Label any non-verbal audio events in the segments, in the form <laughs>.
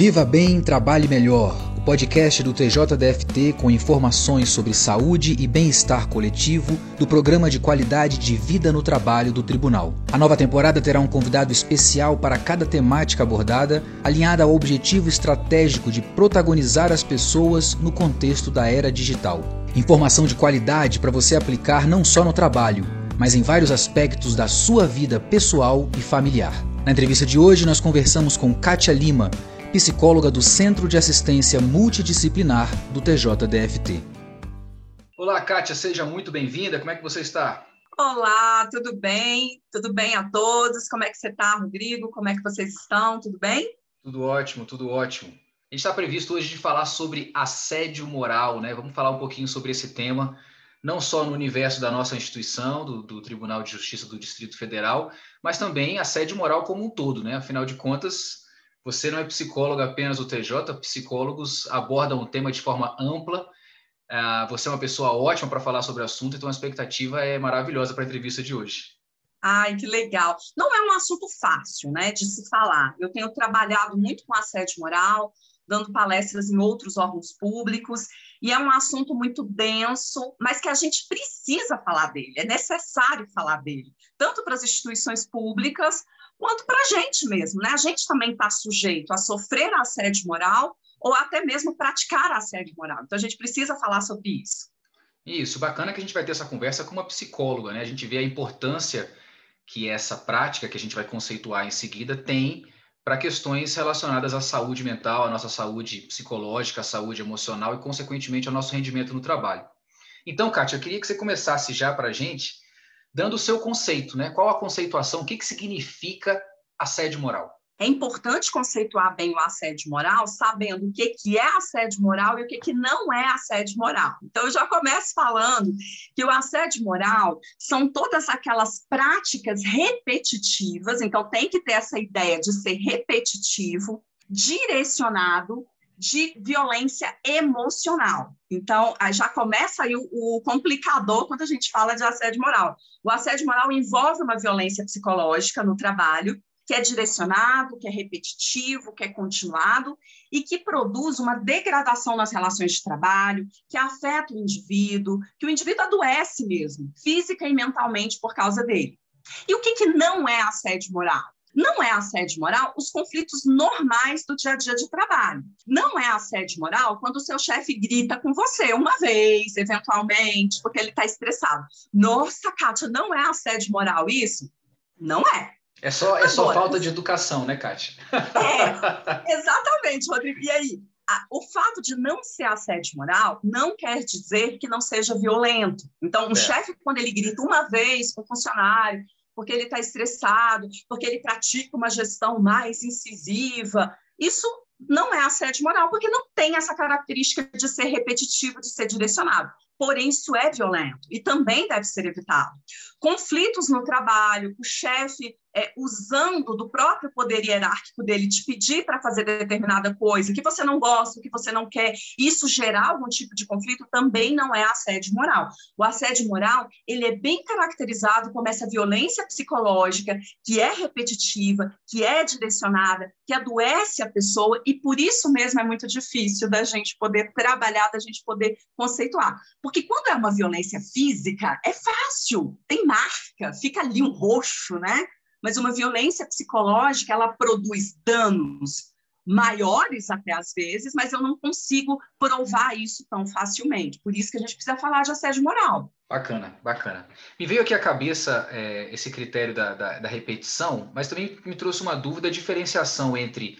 Viva Bem, Trabalhe Melhor, o podcast do TJDFT com informações sobre saúde e bem-estar coletivo do programa de qualidade de vida no trabalho do Tribunal. A nova temporada terá um convidado especial para cada temática abordada, alinhada ao objetivo estratégico de protagonizar as pessoas no contexto da era digital. Informação de qualidade para você aplicar não só no trabalho, mas em vários aspectos da sua vida pessoal e familiar. Na entrevista de hoje, nós conversamos com Kátia Lima, psicóloga do Centro de Assistência Multidisciplinar do TJDFT. Olá, Kátia, seja muito bem-vinda. Como é que você está? Olá, tudo bem? Tudo bem a todos? Como é que você está, Rodrigo? Como é que vocês estão? Tudo bem? Tudo ótimo, tudo ótimo. A gente está previsto hoje de falar sobre assédio moral, né? Vamos falar um pouquinho sobre esse tema, não só no universo da nossa instituição, do, do Tribunal de Justiça do Distrito Federal, mas também assédio moral como um todo, né? Afinal de contas, você não é psicólogo apenas do TJ, psicólogos abordam o tema de forma ampla. Uh, você é uma pessoa ótima para falar sobre o assunto, então a expectativa é maravilhosa para a entrevista de hoje. Ai, que legal. Não é um assunto fácil, né, de se falar. Eu tenho trabalhado muito com assédio moral, dando palestras em outros órgãos públicos, e é um assunto muito denso, mas que a gente precisa falar dele, é necessário falar dele, tanto para as instituições públicas quanto para a gente mesmo, né? A gente também está sujeito a sofrer assédio moral ou até mesmo praticar assédio moral. Então a gente precisa falar sobre isso. Isso, bacana que a gente vai ter essa conversa com uma psicóloga, né? A gente vê a importância que essa prática que a gente vai conceituar em seguida tem para questões relacionadas à saúde mental, à nossa saúde psicológica, à saúde emocional e, consequentemente, ao nosso rendimento no trabalho. Então, Kátia, eu queria que você começasse já para a gente dando o seu conceito, né? Qual a conceituação, o que, que significa assédio moral? É importante conceituar bem o assédio moral, sabendo o que, que é assédio moral e o que, que não é assédio moral. Então, eu já começo falando que o assédio moral são todas aquelas práticas repetitivas, então tem que ter essa ideia de ser repetitivo, direcionado de violência emocional. Então, já começa aí o, o, complicador quando a gente fala de assédio moral. O assédio moral envolve uma violência psicológica no trabalho, que é direcionado, que é repetitivo, que é continuado e que produz uma degradação nas relações de trabalho, que afeta o indivíduo, que o indivíduo adoece mesmo, física e mentalmente por causa dele. E o que, que não é assédio moral? Não é assédio moral os conflitos normais do dia a dia de trabalho. Não é assédio moral quando o seu chefe grita com você uma vez, eventualmente, porque ele está estressado. Nossa, Kátia, não é assédio moral isso? Não é. É só, é só falta de educação, né, Kátia? É, exatamente, Rodrigo. E aí, o fato de não ser assédio moral não quer dizer que não seja violento. Então, um é. chefe, quando ele grita uma vez com o funcionário, porque ele está estressado, porque ele pratica uma gestão mais incisiva. Isso não é assédio moral, porque não tem essa característica de ser repetitivo, de ser direcionado. Porém, isso é violento e também deve ser evitado. Conflitos no trabalho, o chefe é, usando do próprio poder hierárquico dele te pedir para fazer determinada coisa, que você não gosta, que você não quer, isso gerar algum tipo de conflito também não é assédio moral. O assédio moral, ele é bem caracterizado como essa violência psicológica que é repetitiva, que é direcionada, que adoece a pessoa e por isso mesmo é muito difícil da gente poder trabalhar, da gente poder conceituar. Porque quando é uma violência física, é fácil, tem marca, fica ali um roxo, né? mas uma violência psicológica ela produz danos maiores até às vezes, mas eu não consigo provar isso tão facilmente. Por isso que a gente precisa falar de assédio moral. Bacana, bacana. Me veio aqui à cabeça é, esse critério da, da, da, repetição, mas também me trouxe uma dúvida, a diferenciação entre...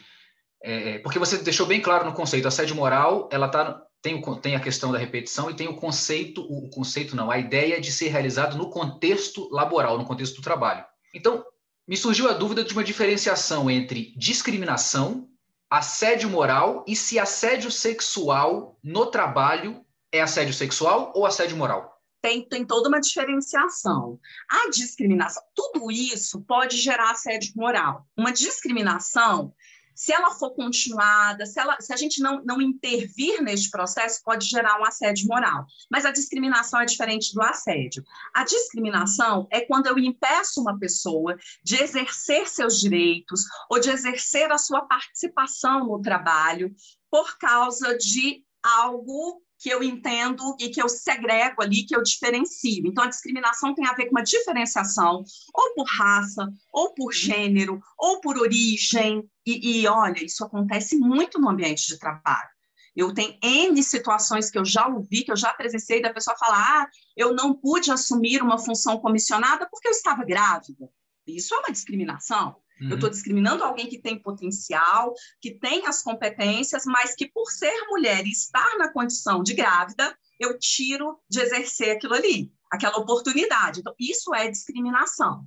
É, porque você deixou bem claro no conceito, assédio moral, ela tá, tem, tem a questão da repetição e tem o conceito, o conceito não, a ideia de ser realizado no contexto laboral, no contexto do trabalho. Então, me surgiu a dúvida de uma diferenciação entre discriminação, assédio moral e se assédio sexual no trabalho é assédio sexual ou assédio moral? Tem, tem toda uma diferenciação. A discriminação, tudo isso pode gerar assédio moral. Uma discriminação se ela for continuada, se, ela, se a gente não, não intervir neste processo, pode gerar um assédio moral. Mas a discriminação é diferente do assédio. A discriminação é quando eu impeço uma pessoa de exercer seus direitos ou de exercer a sua participação no trabalho por causa de algo que eu entendo e que eu segrego ali, que eu diferencio. Então, a discriminação tem a ver com uma diferenciação, ou por raça, ou por gênero, ou por origem. E, e olha, isso acontece muito no ambiente de trabalho. Eu tenho N situações que eu já ouvi, que eu já presenciei, da pessoa falar: ah, eu não pude assumir uma função comissionada porque eu estava grávida. Isso é uma discriminação. Uhum. Eu estou discriminando alguém que tem potencial, que tem as competências, mas que por ser mulher e estar na condição de grávida, eu tiro de exercer aquilo ali, aquela oportunidade. Então, isso é discriminação.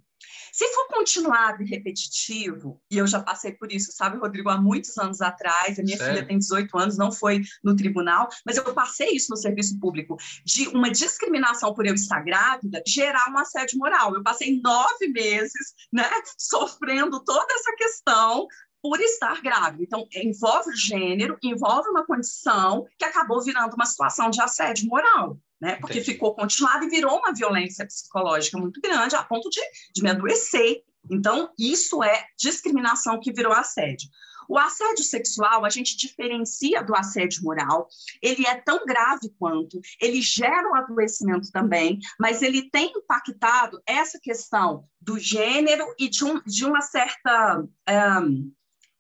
Se for continuado e repetitivo, e eu já passei por isso, sabe, Rodrigo, há muitos anos atrás, a minha Sério? filha tem 18 anos, não foi no tribunal, mas eu passei isso no serviço público, de uma discriminação por eu estar grávida gerar um assédio moral. Eu passei nove meses, né, sofrendo toda essa questão por estar grávida. Então, envolve gênero, envolve uma condição que acabou virando uma situação de assédio moral né? Porque Entendi. ficou continuado e virou uma violência psicológica muito grande, a ponto de, de me adoecer. Então, isso é discriminação que virou assédio. O assédio sexual, a gente diferencia do assédio moral. Ele é tão grave quanto, ele gera um adoecimento também, mas ele tem impactado essa questão do gênero e de, um, de uma certa um,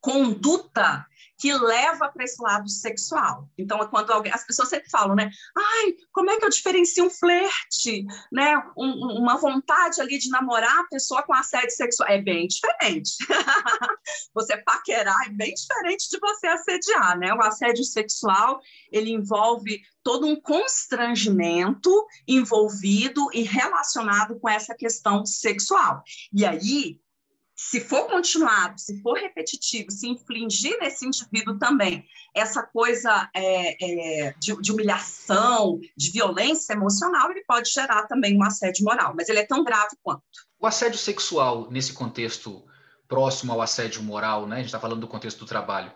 conduta que leva para esse lado sexual. Então, é quando alguém, as pessoas sempre falam, né? Ai, como é que eu diferencio um flerte, né? Um, uma vontade ali de namorar a pessoa com assédio sexual. É bem diferente. <laughs> você paquerar é bem diferente de você assediar, né? O assédio sexual, ele envolve todo um constrangimento envolvido e relacionado com essa questão sexual. E aí, se for continuado, se for repetitivo, se infligir nesse indivíduo também essa coisa é, é, de, de, humilhação, de violência emocional, ele pode gerar também um assédio moral, mas ele é tão grave quanto. O assédio sexual, nesse contexto próximo ao assédio moral, né? a gente está falando do contexto do trabalho,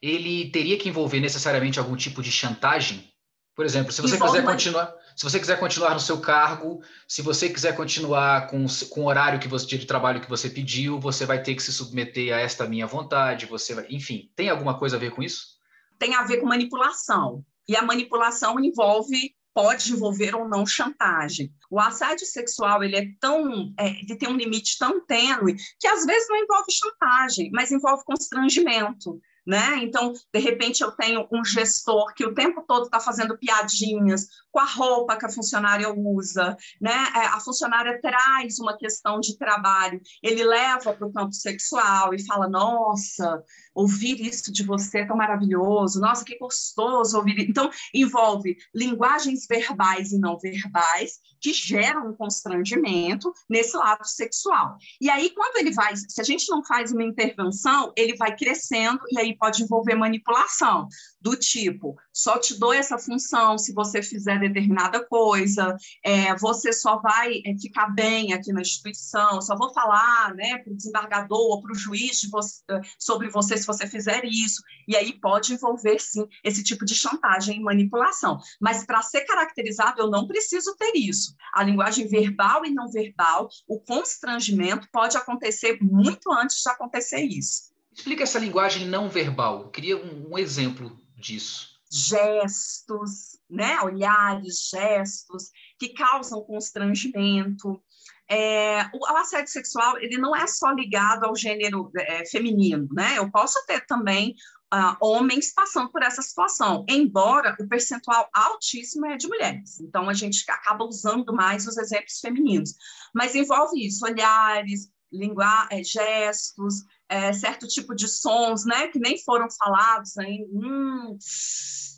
ele teria que envolver necessariamente algum tipo de chantagem? Por exemplo, se você quiser continuar se você quiser continuar no seu cargo, se você quiser continuar com, com o horário que você de trabalho que você pediu, você vai ter que se submeter a esta minha vontade, você vai, enfim, tem alguma coisa a ver com isso? Tem a ver com manipulação. E a manipulação envolve pode envolver ou não chantagem. O assédio sexual ele é tão, é, ele tem um limite tão tênue que às vezes não envolve chantagem, mas envolve constrangimento né? Então, de repente, eu tenho um gestor que o tempo todo está fazendo piadinhas com a roupa que a funcionária usa, né? É, a funcionária traz uma questão de trabalho, ele leva para o campo sexual e fala: Nossa, ouvir isso de você é tão maravilhoso, nossa, que gostoso ouvir. Isso. Então, envolve linguagens verbais e não verbais que geram um constrangimento nesse lado sexual. E aí, quando ele vai, se a gente não faz uma intervenção, ele vai crescendo e aí pode envolver manipulação, do tipo, só te dou essa função se você fizer determinada coisa, é, você só vai é, ficar bem aqui na instituição, só vou falar né, para o desembargador ou para o juiz você, sobre você se você fizer isso. E aí pode envolver, sim, esse tipo de chantagem e manipulação. Mas para ser caracterizado, eu não preciso ter isso. A linguagem verbal e não verbal, o constrangimento pode acontecer muito antes de acontecer isso. Explica essa linguagem não verbal. Eu queria um, um exemplo disso. Gestos, né? olhares, gestos que causam constrangimento. É, o, assédio sexual ele não é só ligado ao gênero é, feminino, né? Eu posso ter também uh, homens passando por essa situação, embora o percentual altíssimo é de mulheres. Então a gente acaba usando mais os exemplos femininos, mas envolve isso, olhares, linguar, é, gestos, é, certo tipo de sons, né, que nem foram falados ainda, hum,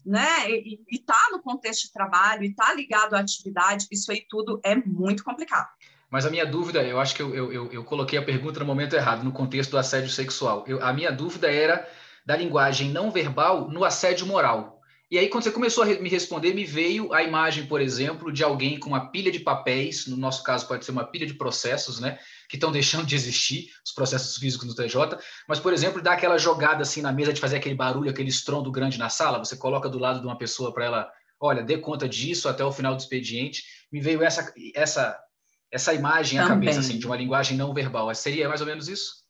né, e está no contexto de trabalho, e está ligado à atividade, isso aí tudo é muito complicado. Mas a minha dúvida, eu acho que eu, eu, eu coloquei a pergunta no momento errado, no contexto do assédio sexual. Eu, a minha dúvida era da linguagem não verbal no assédio moral. E aí, quando você começou a me responder, me veio a imagem, por exemplo, de alguém com uma pilha de papéis, no nosso caso pode ser uma pilha de processos, né? Que estão <laughs> deixando de existir, os processos físicos no TJ, mas, por exemplo, dá aquela jogada assim na mesa de fazer aquele barulho, aquele estrondo grande na sala, você coloca do lado de uma pessoa para ela, olha, dê conta disso até o final do expediente. Me veio essa, essa, essa imagem à cabeça, assim, de uma linguagem não verbal. Seria mais ou menos isso?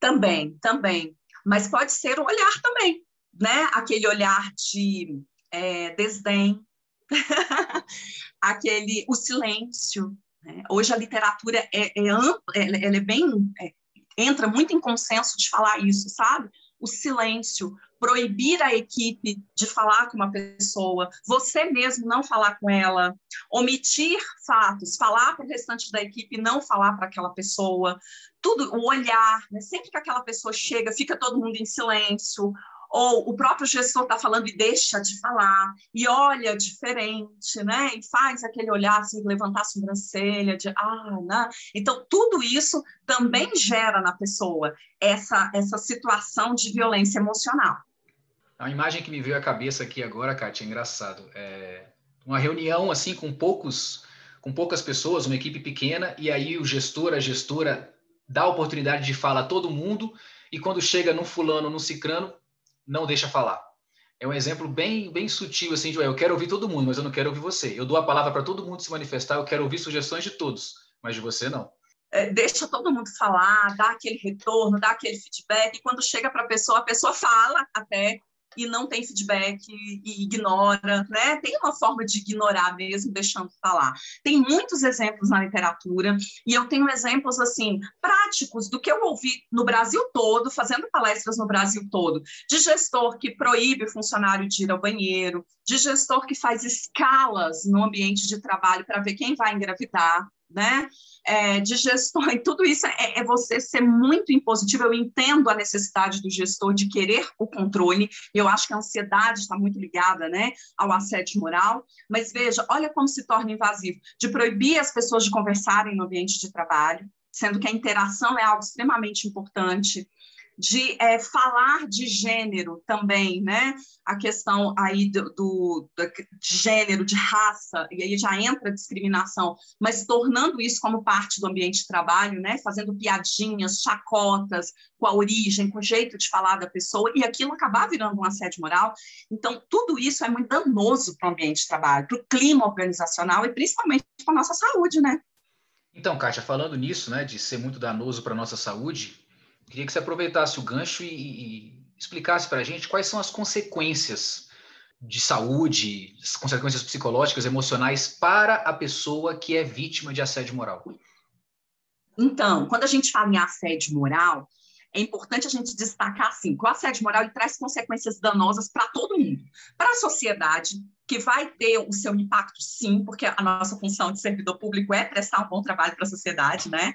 Também, também. Mas pode ser o olhar também né? Aquele olhar de é, desdém, <laughs> aquele o silêncio. Né? Hoje a literatura é, é ampla, ela, é bem é, entra muito em consenso de falar isso, sabe? O silêncio, proibir a equipe de falar com uma pessoa, você mesmo não falar com ela, omitir fatos, falar para o restante da equipe não falar para aquela pessoa, tudo, o olhar, né? sempre que aquela pessoa chega, fica todo mundo em silêncio, ou o próprio gestor está falando e deixa de falar, e olha diferente, né? E faz aquele olhar assim, levantar a sobrancelha, de ah, né? Então, tudo isso também gera na pessoa essa, essa situação de violência emocional. A imagem que me veio à cabeça aqui agora, Kátia, é engraçado. É uma reunião assim com poucos com poucas pessoas, uma equipe pequena, e aí o gestor, a gestora dá a oportunidade de falar a todo mundo, e quando chega no fulano, no cicrano, não deixa falar. É um exemplo bem, bem sutil, assim, de eu quero ouvir todo mundo, mas eu não quero ouvir você. Eu dou a palavra para todo mundo se manifestar, eu quero ouvir sugestões de todos, mas de você não. É, deixa todo mundo falar, dá aquele retorno, dá aquele feedback, e quando chega para a pessoa, a pessoa fala até, e não tem feedback e ignora, né? Tem uma forma de ignorar mesmo, deixando falar. Tem muitos exemplos na literatura e eu tenho exemplos assim práticos do que eu ouvi no Brasil todo, fazendo palestras no Brasil todo, de gestor que proíbe o funcionário de ir ao banheiro, de gestor que faz escalas no ambiente de trabalho para ver quem vai engravidar, né? É, de <laughs> e tudo isso é, é, você ser muito impositivo. Eu entendo a necessidade do gestor de querer o controle, eu acho que a ansiedade está muito ligada né, ao assédio moral, mas veja, olha como se torna invasivo, de proibir as pessoas de conversarem no ambiente de trabalho, sendo que a interação é algo extremamente importante, de é, falar de gênero também, né? A questão aí do, do, de gênero, de raça, e aí já entra a discriminação, mas tornando isso como parte do ambiente de trabalho, né? Fazendo piadinhas, chacotas com a origem, com o jeito de falar da pessoa, e aquilo acabar virando um assédio moral. Então, tudo isso é muito danoso para o ambiente de trabalho, para o clima organizacional e principalmente para a nossa saúde, né? Então, Kátia, falando nisso, né, de ser muito danoso para a nossa saúde, Queria que você aproveitasse o gancho e, e explicasse para a gente quais são as consequências de saúde, as consequências psicológicas, emocionais para a pessoa que é vítima de assédio moral. Então, quando a gente fala em assédio moral, é importante a gente destacar assim, que o assédio moral traz consequências danosas para todo mundo, para a sociedade, que vai ter o seu impacto sim, porque a nossa função de servidor público é prestar um bom trabalho para a sociedade, né?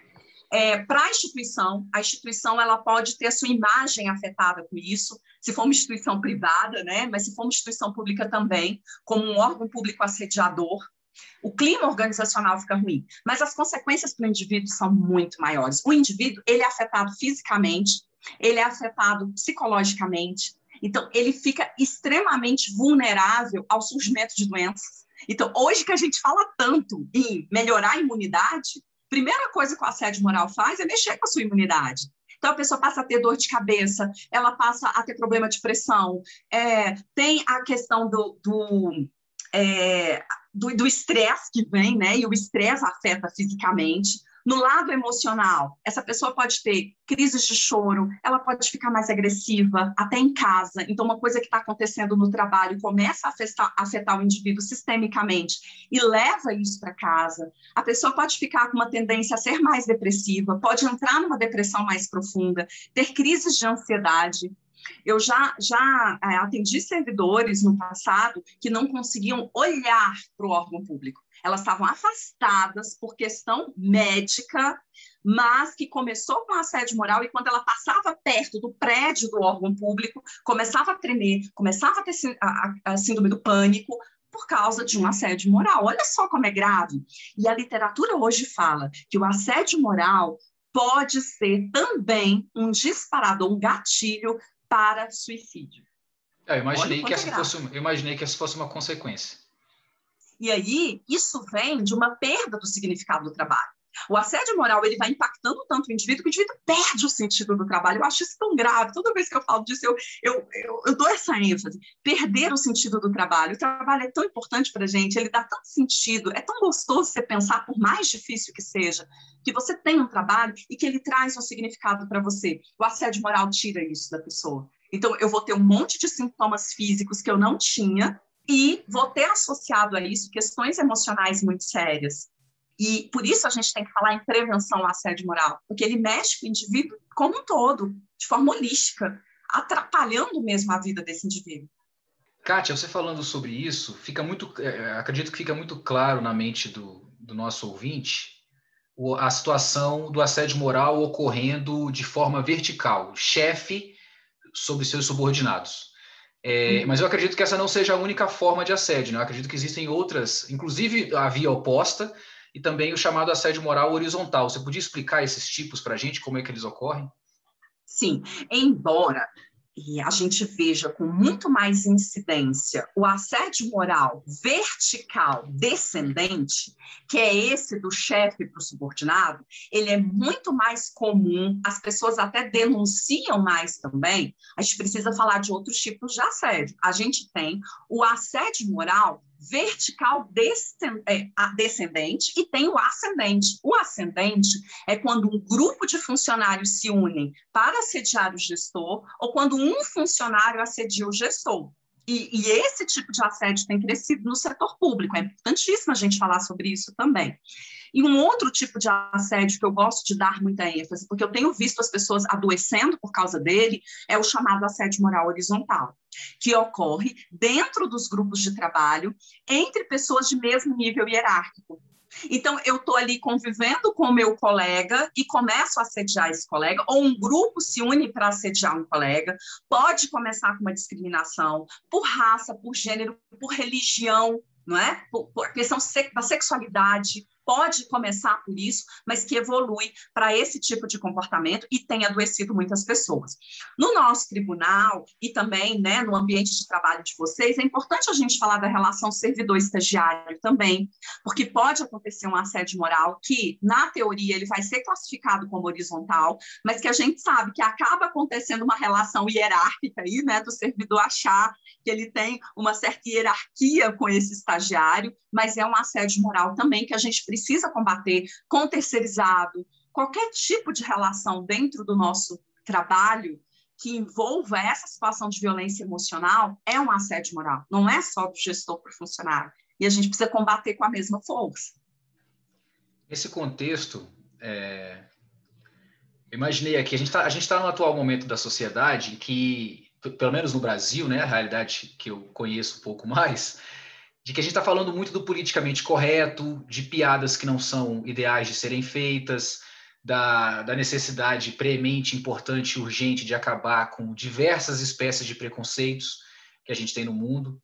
É, para a instituição, a instituição ela pode ter a sua imagem afetada com isso, se for uma instituição privada, né? mas se for uma instituição pública também, como um órgão público assediador, o clima organizacional fica ruim, mas as consequências para o indivíduo são muito maiores. O indivíduo ele é afetado fisicamente, ele é afetado psicologicamente, então ele fica extremamente vulnerável ao surgimento de doenças. Então, hoje que a gente fala tanto em melhorar a imunidade, primeira coisa que o assédio moral faz é mexer com a sua imunidade. Então, a pessoa passa a ter dor de cabeça, ela passa a ter problema de pressão, é, tem a questão do, do é, do estresse que vem, né? E o estresse afeta fisicamente. No lado emocional, essa pessoa pode ter crises de choro, ela pode ficar mais agressiva, até em casa. Então, uma coisa que está acontecendo no trabalho começa a afetar, afetar o indivíduo sistemicamente e leva isso para casa. A pessoa pode ficar com uma tendência a ser mais depressiva, pode entrar numa depressão mais profunda, ter crises de ansiedade. Eu já, já é, atendi servidores no passado que não conseguiam olhar para o órgão público. Elas estavam afastadas por questão médica, mas que começou com assédio moral e quando ela passava perto do prédio do órgão público, começava a tremer, começava a ter a, a, síndrome do pânico, por causa de um assédio moral. Olha só como é grave. E a literatura hoje fala que o assédio moral pode ser também um disparador, um gatilho para suicídio. É, eu imaginei que essa fosse, eu imaginei que essa fosse uma consequência. E aí, isso vem de uma perda do significado do trabalho. O assédio moral ele vai impactando tanto o indivíduo que o indivíduo perde o sentido do trabalho. Eu acho isso tão grave. Toda vez que eu falo disso, eu, eu, eu, eu dou essa ênfase. Perder o sentido do trabalho. O trabalho é tão importante para a gente, ele dá tanto sentido, é tão gostoso você pensar, por mais difícil que seja, que você tem um trabalho e que ele traz um significado para você. O assédio moral tira isso da pessoa. Então, eu vou ter um monte de sintomas físicos que eu não tinha, e vou ter associado a isso questões emocionais muito sérias. E por isso a gente tem que falar em prevenção ao assédio moral, porque ele mexe com o indivíduo como um todo, de forma holística, atrapalhando mesmo a vida desse indivíduo. Kátia, você falando sobre isso, fica muito, é, acredito que fica muito claro na mente do, do nosso ouvinte a situação do assédio moral ocorrendo de forma vertical, chefe sobre seus subordinados. É, uhum. mas eu acredito que essa não seja a única forma de assédio, né? eu acredito que existem outras, inclusive a via oposta, e também o chamado assédio moral horizontal. Você podia explicar esses tipos para a gente, como é que eles ocorrem? Sim, embora e a gente veja com muito mais incidência o assédio moral vertical descendente, que é esse do chefe para o subordinado, ele é muito mais comum, as pessoas até denunciam mais também. A gente precisa falar de outros tipos de assédio. A gente tem o assédio moral vertical é, descendente e tem o ascendente. O ascendente é quando um grupo de funcionários se unem para assediar o gestor ou quando um funcionário assedia o gestor. E, e, esse tipo de assédio tem crescido no setor público. É importantíssimo a gente falar sobre isso também. E um outro tipo de assédio que eu gosto de dar muita ênfase, porque eu tenho visto as pessoas adoecendo por causa dele, é o chamado assédio moral horizontal, que ocorre dentro dos grupos de trabalho entre pessoas de mesmo nível hierárquico. Então, eu estou ali convivendo com o meu colega e começo a assediar esse colega, ou um grupo se une para assediar um colega. Pode começar com uma discriminação por raça, por gênero, por religião, não é? Por, por questão da sexualidade, pode começar por isso, mas que evolui para esse tipo de comportamento e tem adoecido muitas pessoas. No nosso tribunal e também né, no ambiente de trabalho de vocês, é importante a gente falar da relação servidor-estagiário também, porque pode acontecer um assédio moral que, na teoria, ele vai ser classificado como horizontal, mas que a gente sabe que acaba acontecendo uma relação hierárquica aí, né, do servidor achar que ele tem uma certa hierarquia com esse estagiário, mas é um assédio moral também que a gente precisa combater com terceirizado, qualquer tipo de relação dentro do nosso trabalho que envolva essa situação de violência emocional é um assédio moral, não é só do gestor para o funcionário. E a gente precisa combater com a mesma força. Nesse contexto, é... imaginei aqui, a gente está tá no atual momento da sociedade que pelo menos no Brasil, né, a realidade que eu conheço um pouco mais, de que a gente está falando muito do politicamente correto, de piadas que não são ideais de serem feitas, da, da necessidade premente, importante e urgente de acabar com diversas espécies de preconceitos que a gente tem no mundo.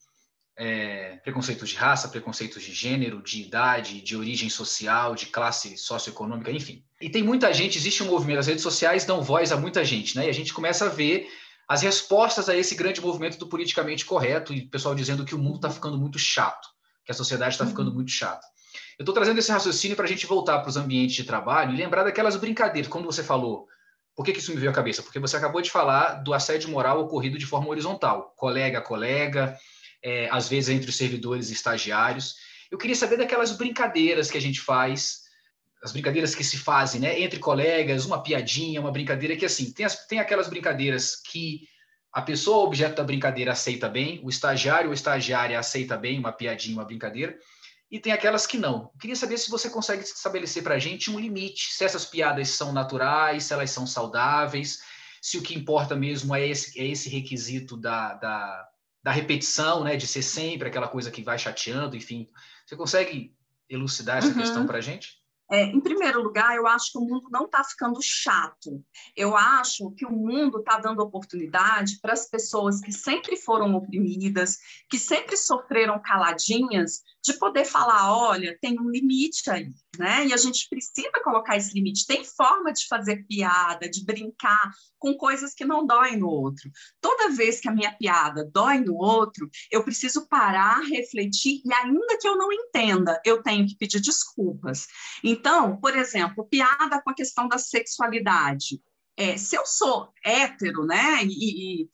É, preconceitos de raça, preconceitos de gênero, de idade, de origem social, de classe socioeconômica, enfim. E tem muita gente, existe um movimento, as redes sociais dão voz a muita gente, né? E a gente começa a ver as respostas a esse grande movimento do politicamente correto e o pessoal dizendo que o mundo está ficando muito chato, que a sociedade está ficando uhum. muito chata. Eu estou trazendo esse raciocínio para a gente voltar para os ambientes de trabalho e lembrar daquelas brincadeiras, quando você falou. Por que, que isso me veio à cabeça? Porque você acabou de falar do assédio moral ocorrido de forma horizontal, colega a colega, é, às vezes entre os servidores e estagiários. Eu queria saber daquelas brincadeiras que a gente faz as brincadeiras que se fazem, né, entre colegas, uma piadinha, uma brincadeira que assim, tem, as, tem aquelas brincadeiras que a pessoa objeto da brincadeira aceita bem, o estagiário ou estagiária aceita bem uma piadinha, uma brincadeira, e tem aquelas que não. Eu queria saber se você consegue estabelecer para a gente um limite, se essas piadas são naturais, se elas são saudáveis, se o que importa mesmo é esse, é esse requisito da, da, da repetição, né, de ser sempre aquela coisa que vai chateando, enfim. Você consegue elucidar essa uhum. questão para a gente? É, em primeiro lugar, eu acho que o mundo não está ficando chato. Eu acho que o mundo está dando oportunidade para as pessoas que sempre foram oprimidas, que sempre sofreram caladinhas, de poder falar, olha, tem um limite aí, né? E a gente precisa colocar esse limite. Tem forma de fazer piada, de brincar com coisas que não doem no outro. Toda vez que a minha piada dói no outro, eu preciso parar, refletir e ainda que eu não entenda, eu tenho que pedir desculpas. Então, por exemplo, piada com a questão da sexualidade é, se eu sou hétero, né, e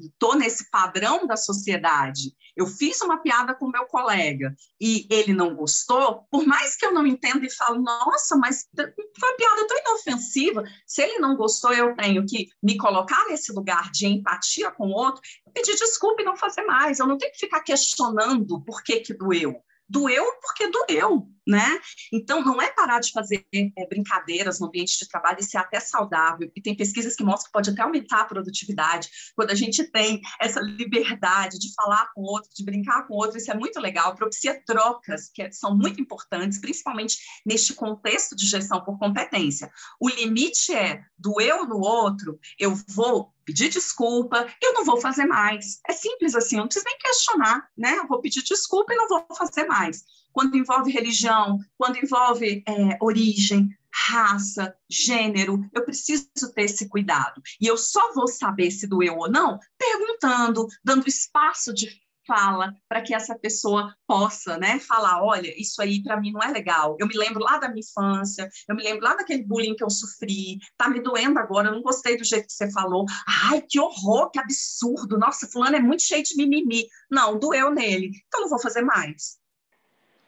estou nesse padrão da sociedade, eu fiz uma piada com meu colega e ele não gostou, por mais que eu não entenda e falo, nossa, mas foi uma piada tão inofensiva, se ele não gostou, eu tenho que me colocar nesse lugar de empatia com o outro, pedir desculpa e não fazer mais, eu não tenho que ficar questionando por que que doeu. Doeu porque doeu, né? Então, não é parar de fazer é, brincadeiras no ambiente de trabalho, isso é até saudável, e tem pesquisas que mostram que pode até aumentar a produtividade, quando a gente tem essa liberdade de falar com o outro, de brincar com o outro, isso é muito legal, propicia trocas, que são muito importantes, principalmente neste contexto de gestão por competência. O limite é do eu no outro, eu vou pedir desculpa, eu não vou fazer mais. É simples assim, não precisa nem questionar, né? Eu vou pedir desculpa e não vou fazer mais quando envolve religião, quando envolve é, origem, raça, gênero, eu preciso ter esse cuidado. E eu só vou saber se doeu ou não perguntando, dando espaço de fala para que essa pessoa possa, né, falar, olha, isso aí para mim não é legal. Eu me lembro lá da minha infância, eu me lembro lá daquele bullying que eu sofri, tá me doendo agora, eu não gostei do jeito que você falou. Ai, que horror, que absurdo. Nossa, fulano é muito cheio de mimimi. Não, doeu nele. Então não vou fazer mais.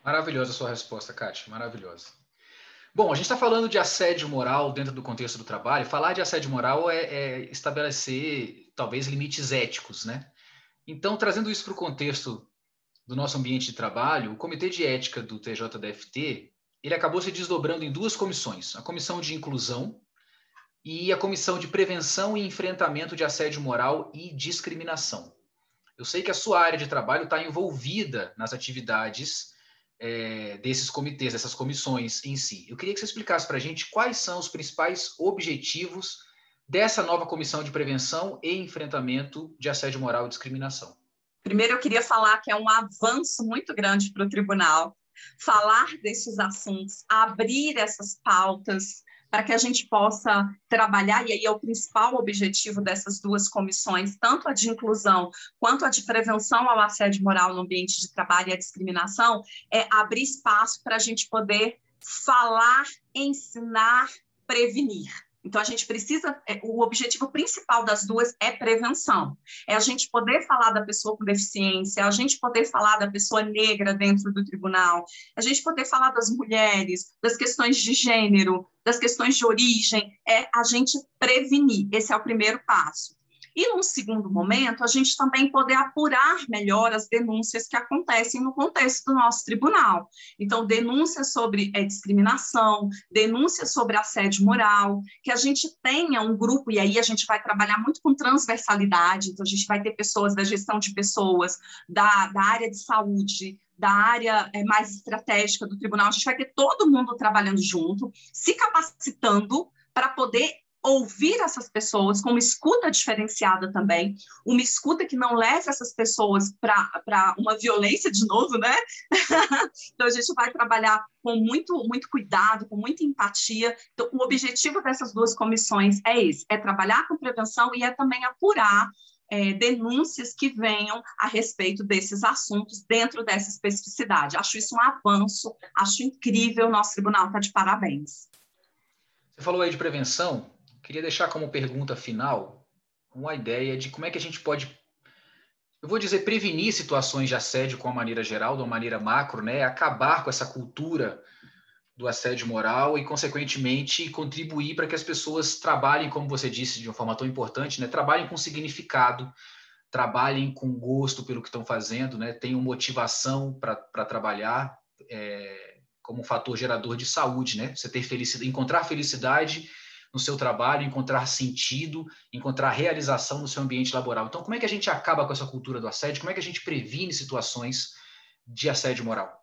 Maravilhosa a sua resposta, Kátia, maravilhosa. Bom, a gente está falando de assédio moral dentro do contexto do trabalho. Falar de assédio moral é, é estabelecer, talvez, limites éticos, né? Então, trazendo isso para o contexto do nosso ambiente de trabalho, o Comitê de Ética do TJDFT, ele acabou se desdobrando em duas comissões. A Comissão de Inclusão e a Comissão de Prevenção e Enfrentamento de Assédio Moral e Discriminação. Eu sei que a sua área de trabalho está envolvida nas atividades é, desses comitês, dessas comissões em si. Eu queria que você explicasse para a gente quais são os principais objetivos dessa nova comissão de prevenção e enfrentamento de assédio moral e discriminação. Primeiro, eu queria falar que é um avanço muito grande para o tribunal falar desses assuntos, abrir essas pautas, para que a gente possa trabalhar, e aí é o principal objetivo dessas duas comissões, tanto a de inclusão quanto a de prevenção ao assédio moral no ambiente de trabalho e a discriminação, é abrir espaço para a gente poder falar, ensinar, prevenir. Então, a gente precisa, é, o objetivo principal das duas é prevenção. É a gente poder falar da pessoa com deficiência, a gente poder falar da pessoa negra dentro do tribunal, a gente poder falar das mulheres, das questões de gênero, das questões de origem, é a gente prevenir. Esse é o primeiro passo. E, num segundo momento, a gente também poder apurar melhor as denúncias que acontecem no contexto do nosso tribunal. Então, denúncias sobre é, discriminação, denúncias sobre assédio moral, que a gente tenha um grupo, e aí a gente vai trabalhar muito com transversalidade, então a gente vai ter pessoas da gestão de pessoas, da, da área de saúde, da área é, mais estratégica do tribunal, a gente vai ter todo mundo trabalhando junto, se capacitando para poder ouvir essas pessoas com uma escuta diferenciada também, uma escuta que não leve essas pessoas para uma violência de novo, né? <laughs> então a gente vai trabalhar com muito, muito cuidado, com muita empatia. Então, o objetivo dessas duas comissões é esse: é trabalhar com prevenção e é também apurar é, denúncias que venham a respeito desses assuntos dentro dessa especificidade. Acho isso um avanço, acho incrível, nosso tribunal está de parabéns. Você falou aí de prevenção, Queria deixar como pergunta final uma ideia de como é que a gente pode, eu vou dizer, prevenir situações de assédio com a maneira geral, de uma maneira macro, né? Acabar com essa cultura do assédio moral e, consequentemente, contribuir para que as pessoas trabalhem, como você disse, de uma forma tão importante, né? Trabalhem com significado, trabalhem com gosto pelo que estão fazendo, né? Tenham motivação para trabalhar é, como fator gerador de saúde, né? Você ter felicidade, encontrar felicidade no seu trabalho, encontrar sentido, encontrar realização no seu ambiente laboral. Então, como é que a gente acaba com essa cultura do assédio? Como é que a gente previne situações de assédio moral?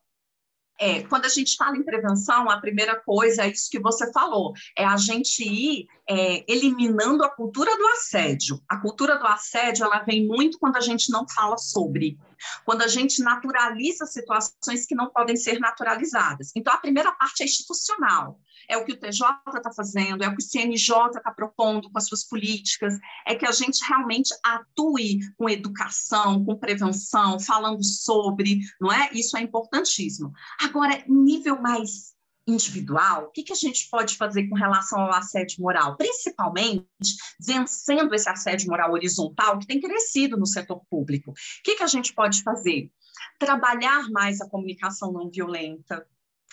É, quando a gente fala em prevenção, a primeira coisa é isso que você falou, é a gente ir é, eliminando a cultura do assédio. A cultura do assédio, ela vem muito quando a gente não fala sobre, quando a gente naturaliza situações que não podem ser naturalizadas. Então, a primeira parte é institucional, é o que o TJ está fazendo, é o que o CNJ está propondo com as suas políticas, é que a gente realmente atue com educação, com prevenção, falando sobre, não é? Isso é importantíssimo. Agora, nível mais individual, o que, que a gente pode fazer com relação ao assédio moral? Principalmente vencendo esse assédio moral horizontal que tem crescido no setor público. O que, que a gente pode fazer? Trabalhar mais a comunicação não violenta,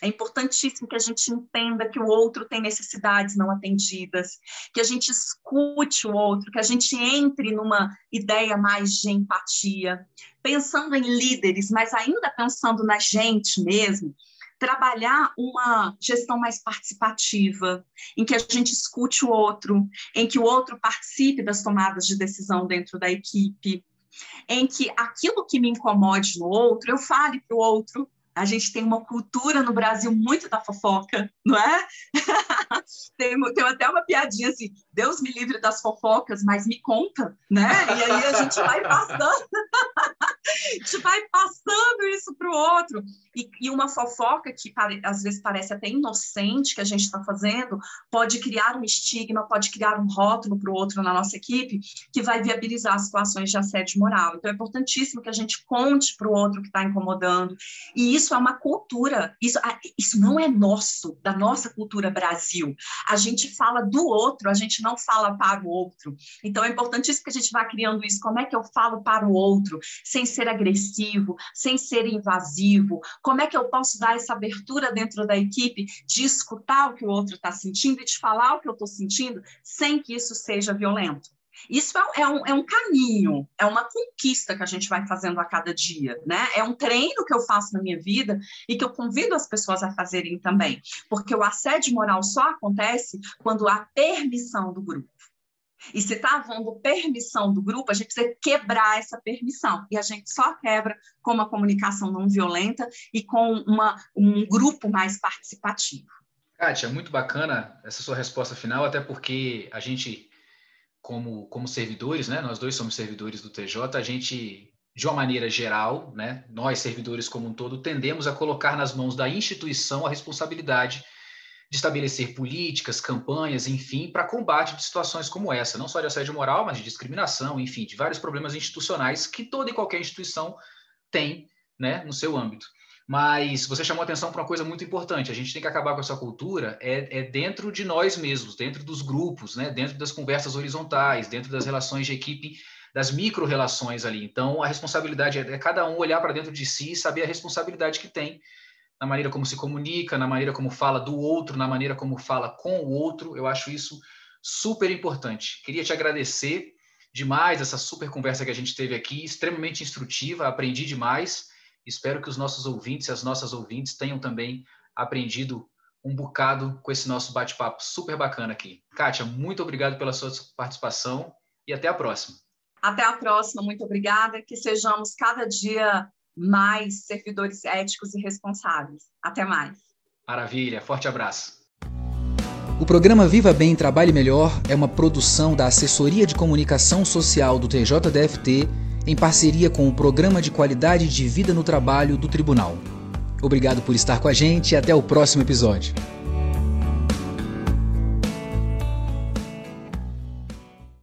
é importantíssimo que a gente entenda que o outro tem necessidades não atendidas, que a gente escute o outro, que a gente entre numa ideia mais de empatia, pensando em líderes, mas ainda pensando na gente mesmo, trabalhar uma gestão mais participativa, em que a gente escute o outro, em que o outro participe das tomadas de decisão dentro da equipe, em que aquilo que me incomode no outro, eu fale para o outro, a gente tem uma cultura no Brasil muito da fofoca, não é? <laughs> tem, tem até uma piadinha assim, Deus me livre das fofocas, mas me conta, né? E aí a gente vai passando, <laughs> <laughs> a gente vai passando isso para o outro. E, e, uma fofoca que às vezes parece até inocente que a gente está fazendo, pode criar um estigma, pode criar um rótulo para o outro na nossa equipe, que vai viabilizar situações de assédio moral. Então é importantíssimo que a gente conte para o outro que está incomodando. E isso é uma cultura, isso, isso não é nosso, da nossa cultura Brasil. A gente fala do outro, a gente não fala para o outro. Então é importantíssimo que a gente vá criando isso. Como é que eu falo para o outro, sem ser agressivo, sem ser invasivo? Como é que eu posso dar essa abertura dentro da equipe de escutar o que o outro está sentindo e de falar o que eu estou sentindo, sem que isso seja violento? Isso é, é, um, é, um, caminho, é uma conquista que a gente vai fazendo a cada dia, né? É um treino que eu faço na minha vida e que eu convido as pessoas a fazerem também, porque o assédio moral só acontece quando há permissão do grupo. E se está havendo permissão do grupo, a gente precisa quebrar essa permissão. E a gente só quebra com uma comunicação não violenta e com uma, um grupo mais participativo. Kátia, muito bacana essa sua resposta final, até porque a gente como, como servidores, né? Nós dois somos servidores do TJ, a gente, de uma maneira geral, né? Nós, servidores como um todo, tendemos a colocar nas mãos da instituição a responsabilidade de estabelecer políticas, campanhas, enfim, para combate de situações como essa, não só de assédio moral, mas de discriminação, enfim, de vários problemas institucionais que toda e qualquer instituição tem, né, no seu âmbito. Mas você chamou atenção para uma coisa muito importante. A gente tem que acabar com essa cultura é, é, dentro de nós mesmos, dentro dos grupos, né? dentro das conversas horizontais, dentro das relações de equipe, das micro-relações ali. Então, a responsabilidade é, é cada um olhar para dentro de si e saber a responsabilidade que tem na maneira como se comunica, na maneira como fala do outro, na maneira como fala com o outro. Eu acho isso super importante. Queria te agradecer demais essa super conversa que a gente teve aqui, extremamente instrutiva, aprendi demais. Espero que os nossos ouvintes e as nossas ouvintes tenham também aprendido um bocado com esse nosso bate-papo super bacana aqui. Kátia, muito obrigado pela sua participação e até a próxima. Até a próxima, muito obrigada. Que sejamos cada dia mais servidores éticos e responsáveis. Até mais. Maravilha, forte abraço. O programa Viva Bem Trabalhe Melhor é uma produção da Assessoria de Comunicação Social do TJDFT em parceria com o Programa de Qualidade de Vida no Trabalho do Tribunal. Obrigado por estar com a gente e até o próximo episódio.